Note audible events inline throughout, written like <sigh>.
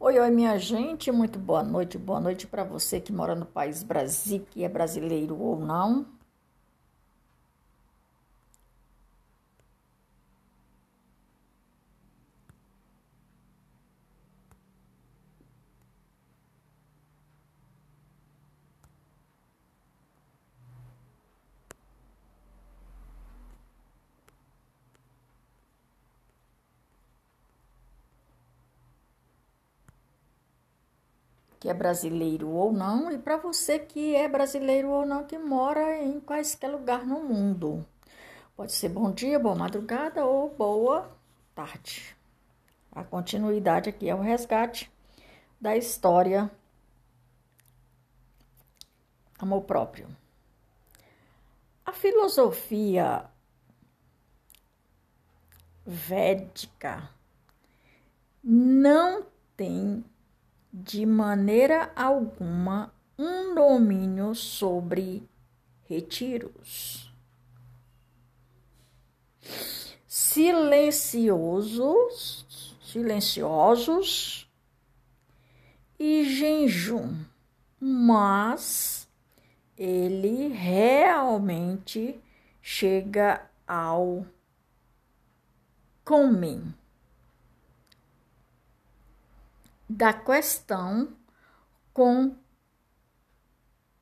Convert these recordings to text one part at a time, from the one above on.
Oi, oi, minha gente, muito boa noite, boa noite para você que mora no país Brasil, que é brasileiro ou não. Que é brasileiro ou não, e para você que é brasileiro ou não, que mora em quaisquer lugar no mundo. Pode ser bom dia, boa madrugada ou boa tarde. A continuidade aqui é o resgate da história amor próprio. A filosofia védica não tem de maneira alguma um domínio sobre retiros. Silenciosos, silenciosos e jejum, mas ele realmente chega ao comer da questão com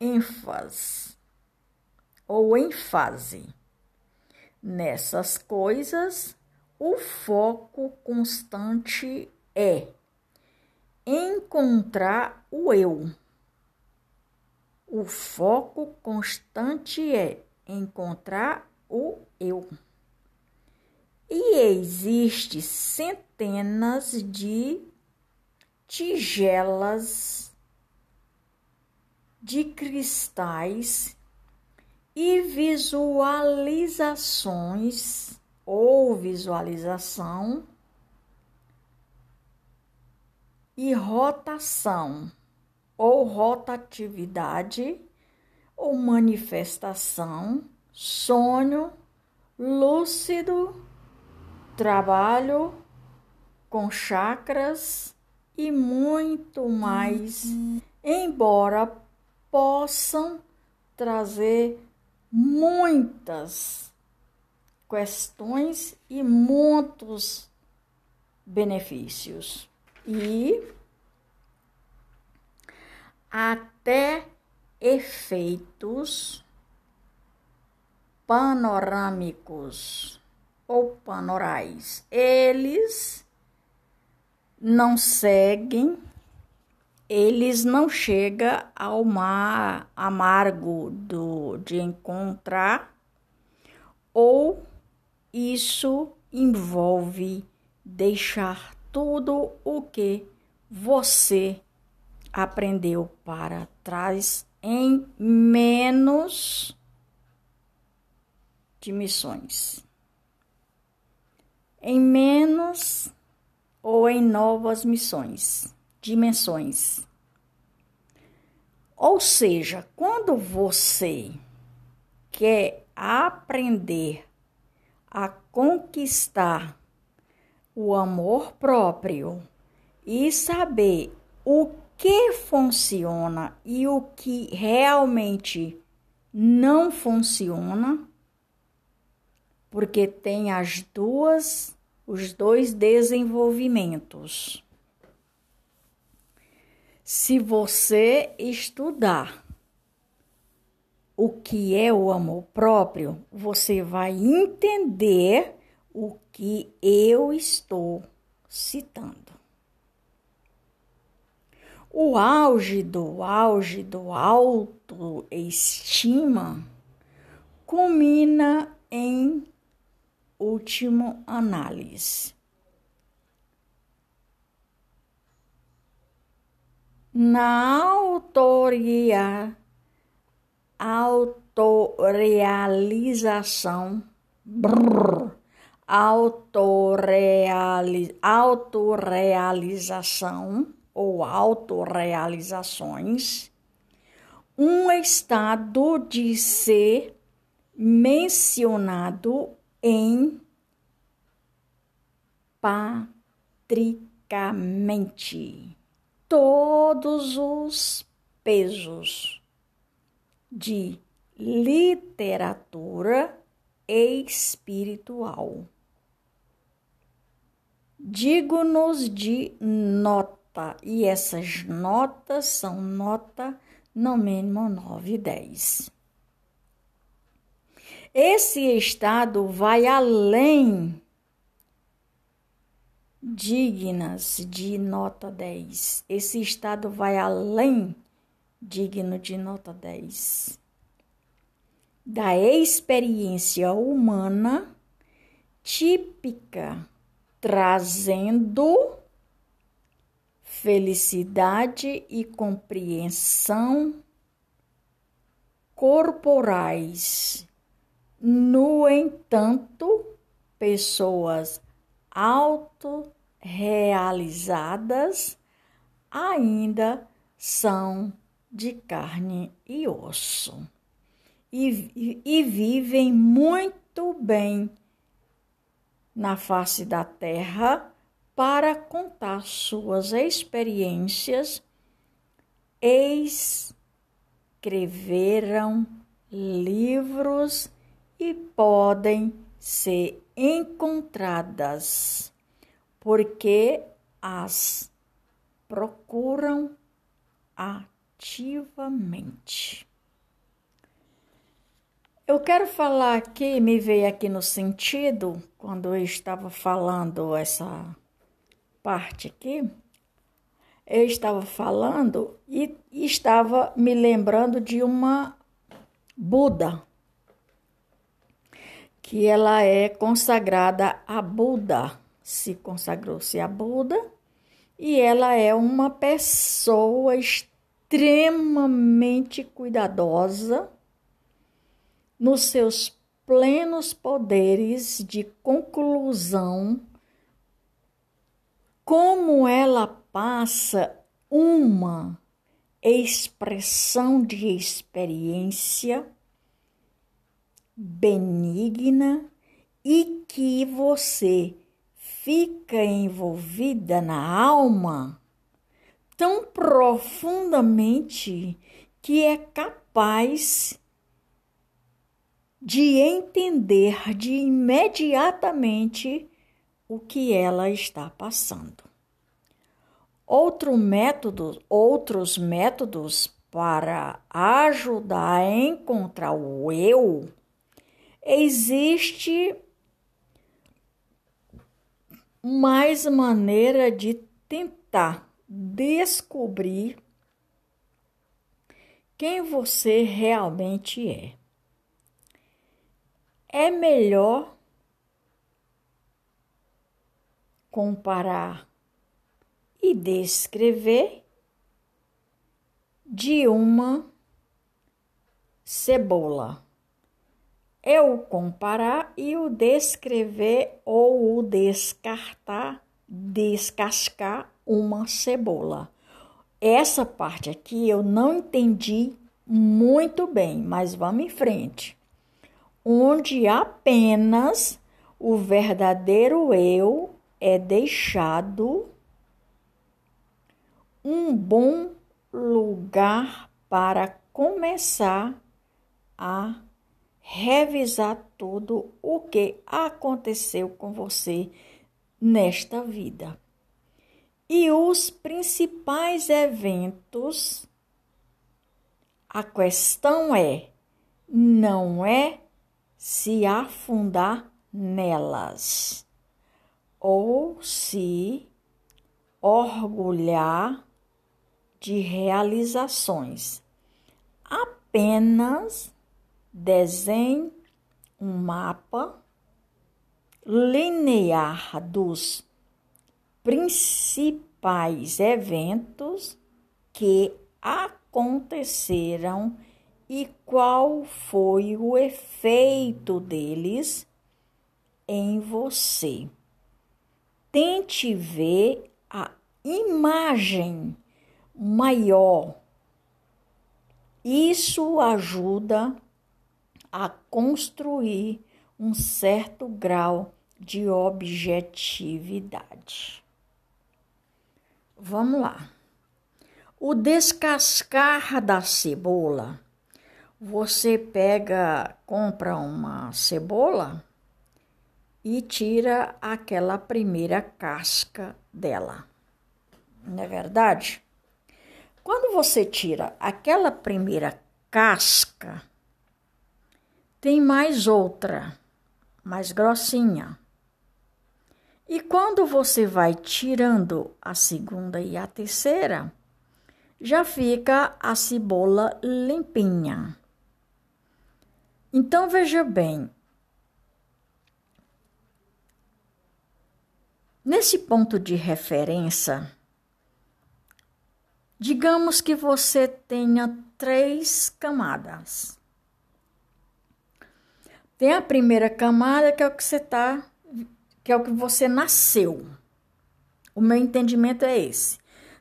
ênfase ou ênfase. Nessas coisas, o foco constante é encontrar o eu. O foco constante é encontrar o eu. E existe centenas de tigelas de cristais e visualizações ou visualização e rotação ou rotatividade ou manifestação, sonho lúcido, trabalho com chakras e muito mais, embora possam trazer muitas questões e muitos benefícios. E até efeitos panorâmicos ou panorais. Eles não seguem, eles não chegam ao mar amargo do, de encontrar, ou isso envolve deixar tudo o que você aprendeu para trás em menos de missões. Em menos ou em novas missões, dimensões. Ou seja, quando você quer aprender a conquistar o amor próprio e saber o que funciona e o que realmente não funciona, porque tem as duas os dois desenvolvimentos. Se você estudar o que é o amor próprio, você vai entender o que eu estou citando. O auge do auge do autoestima culmina em último análise. Na autoria, autorealização, brrr, autoreali, autorrealização ou autorrealizações, um estado de ser mencionado em patricamente. todos os pesos de literatura espiritual. Digo-nos de nota, e essas notas são nota no mínimo 9 e 10. Esse estado vai além dignas de nota 10. Esse estado vai além digno de nota 10 da experiência humana típica, trazendo felicidade e compreensão corporais. No entanto, pessoas autorrealizadas ainda são de carne e osso. E, e, vivem muito bem na face da terra para contar suas experiências, escreveram livros e podem ser encontradas, porque as procuram ativamente. Eu quero falar aqui, me veio aqui no sentido, quando eu estava falando essa parte aqui, eu estava falando e, e estava me lembrando de uma Buda, que ela é consagrada a Buda, se consagrou-se a Buda, e ela é uma pessoa extremamente cuidadosa nos seus plenos poderes de conclusão, como ela passa uma expressão de experiência benigna e que você fica envolvida na alma tão profundamente que é capaz de entender de imediatamente o que ela está passando. Outro método, outros métodos para ajudar a encontrar o eu, existe mais maneira de tentar descobrir quem você realmente é é melhor comparar e descrever de uma cebola. É o comparar e o descrever ou o descartar, descascar uma cebola. Essa parte aqui eu não entendi muito bem, mas vamos em frente onde apenas o verdadeiro eu é deixado um bom lugar para começar a revisar tudo o que aconteceu com você nesta vida. E os principais eventos, a questão é, não é se afundar nelas ou se orgulhar de realizações. Apenas desenhe um mapa linear dos principais eventos que aconteceram e qual foi o efeito deles em você. Tente ver a imagem maior. Isso ajuda a construir um certo grau de objetividade. Vamos lá. O descascar da cebola. Você pega, compra uma cebola e tira aquela primeira casca dela. Não é verdade? Quando você tira aquela primeira casca, tem mais outra, mais grossinha. E quando você vai tirando a segunda e a terceira, já fica a cebola limpinha. Então veja bem, nesse ponto de referência, digamos que você tenha três camadas. Tem a primeira camada que é o que você tá, que é o que você nasceu. O meu entendimento é esse.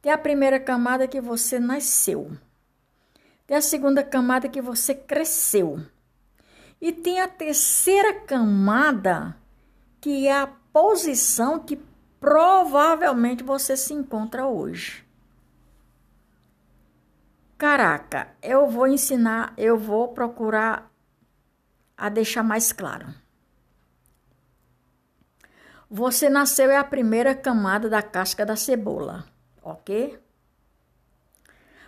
Tem a primeira camada que você nasceu. Tem a segunda camada que você cresceu. E tem a terceira camada que é a posição que provavelmente você se encontra hoje. Caraca, eu vou ensinar, eu vou procurar a deixar mais claro. Você nasceu é a primeira camada da casca da cebola, ok?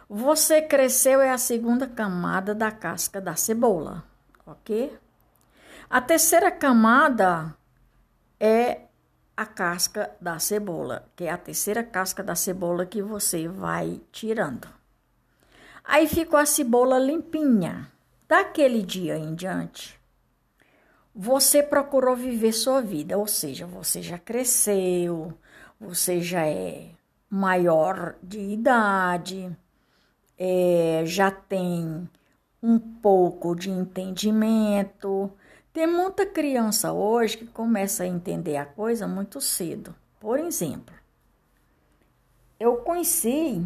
Você cresceu é a segunda camada da casca da cebola, ok? A terceira camada é a casca da cebola, que é a terceira casca da cebola que você vai tirando. Aí ficou a cebola limpinha. Daquele dia em diante, você procurou viver sua vida, ou seja, você já cresceu, você já é maior de idade, é, já tem um pouco de entendimento. Tem muita criança hoje que começa a entender a coisa muito cedo. Por exemplo, eu conheci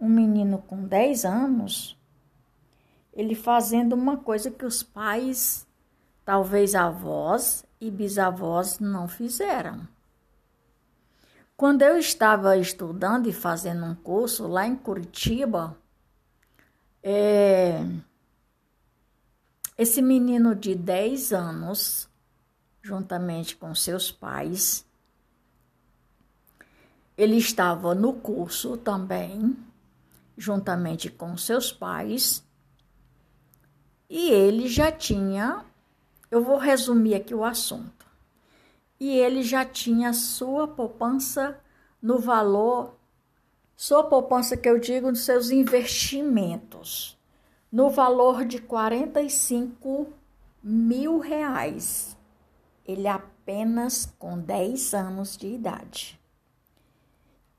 um menino com 10 anos, ele fazendo uma coisa que os pais Talvez avós e bisavós não fizeram. Quando eu estava estudando e fazendo um curso lá em Curitiba, é, esse menino de 10 anos, juntamente com seus pais, ele estava no curso também, juntamente com seus pais, e ele já tinha eu vou resumir aqui o assunto. E ele já tinha sua poupança no valor, sua poupança que eu digo dos seus investimentos, no valor de 45 mil reais. Ele apenas com 10 anos de idade.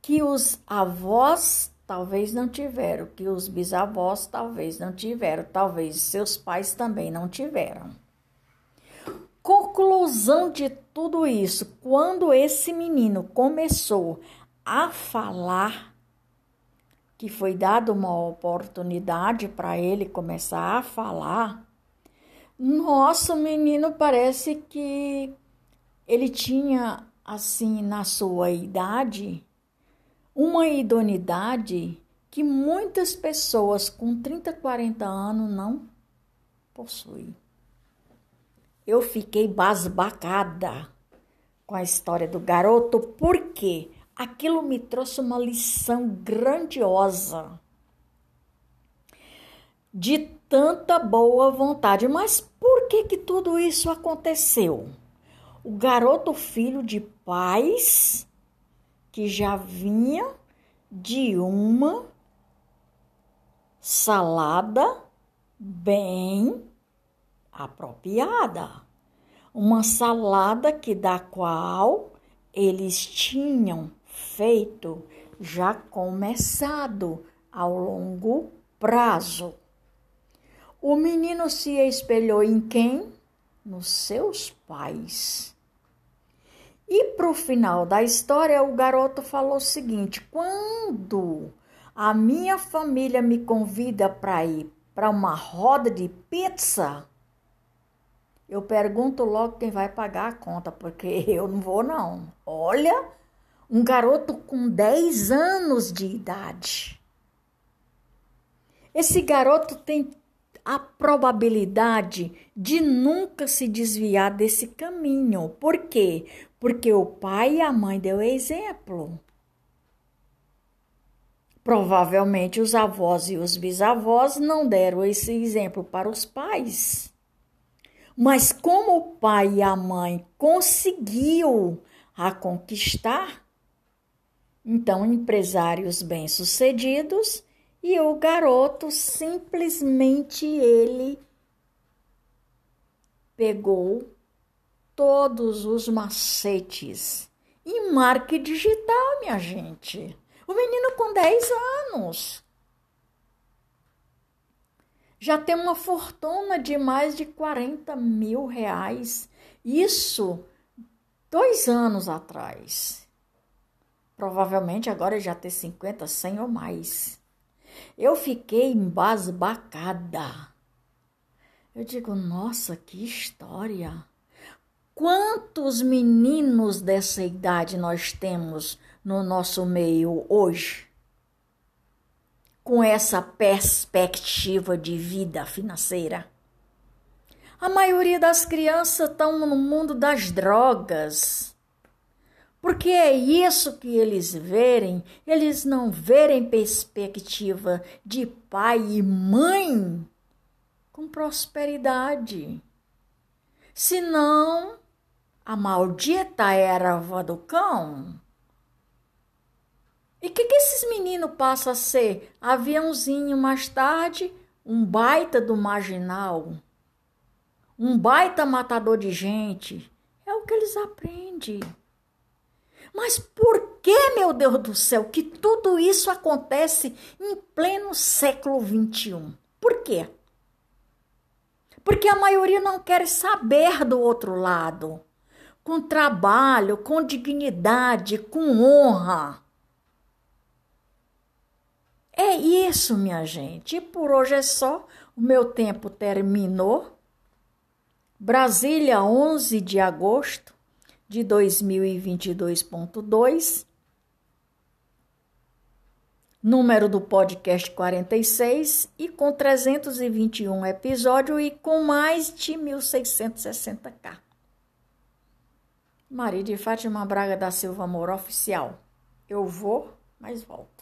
Que os avós talvez não tiveram, que os bisavós talvez não tiveram, talvez seus pais também não tiveram. Conclusão de tudo isso, quando esse menino começou a falar, que foi dada uma oportunidade para ele começar a falar, nossa, o menino parece que ele tinha, assim, na sua idade, uma idoneidade que muitas pessoas com 30, 40 anos não possuem. Eu fiquei basbacada com a história do garoto, porque aquilo me trouxe uma lição grandiosa de tanta boa vontade. Mas por que que tudo isso aconteceu? O garoto filho de pais que já vinha de uma salada bem apropriada. Uma salada que da qual eles tinham feito já começado ao longo prazo. O menino se espelhou em quem? Nos seus pais. E para o final da história, o garoto falou o seguinte: quando a minha família me convida para ir para uma roda de pizza, eu pergunto logo quem vai pagar a conta, porque <laughs> eu não vou, não. Olha, um garoto com 10 anos de idade. esse garoto tem a probabilidade de nunca se desviar desse caminho. Por quê? Porque o pai e a mãe deu exemplo. Provavelmente os avós e os bisavós não deram esse exemplo para os pais. Mas como o pai e a mãe conseguiu a conquistar, então empresários bem-sucedidos e o garoto simplesmente ele pegou todos os macetes em marketing digital, minha gente. O menino com 10 anos já tem uma fortuna de mais de 40 mil reais. Isso dois anos atrás. Provavelmente agora já tem 50, 100 ou mais. Eu fiquei embasbacada. Eu digo, nossa, que história! Quantos meninos dessa idade nós temos no nosso meio hoje? Com essa perspectiva de vida financeira? A maioria das crianças estão no mundo das drogas. Porque é isso que eles verem, eles não verem perspectiva de pai e mãe com prosperidade. Senão, a maldita erva do cão. E o que, que esses meninos passam a ser? Aviãozinho mais tarde, um baita do marginal, um baita matador de gente. É o que eles aprendem. Mas por que, meu Deus do céu, que tudo isso acontece em pleno século XXI? Por quê? Porque a maioria não quer saber do outro lado com trabalho, com dignidade, com honra. É isso, minha gente. E por hoje é só. O meu tempo terminou. Brasília, 11 de agosto de 2022.2. Número do podcast 46 e com 321 episódios e com mais de 1660k. Maria de Fátima Braga da Silva Amor Oficial. Eu vou, mas volto.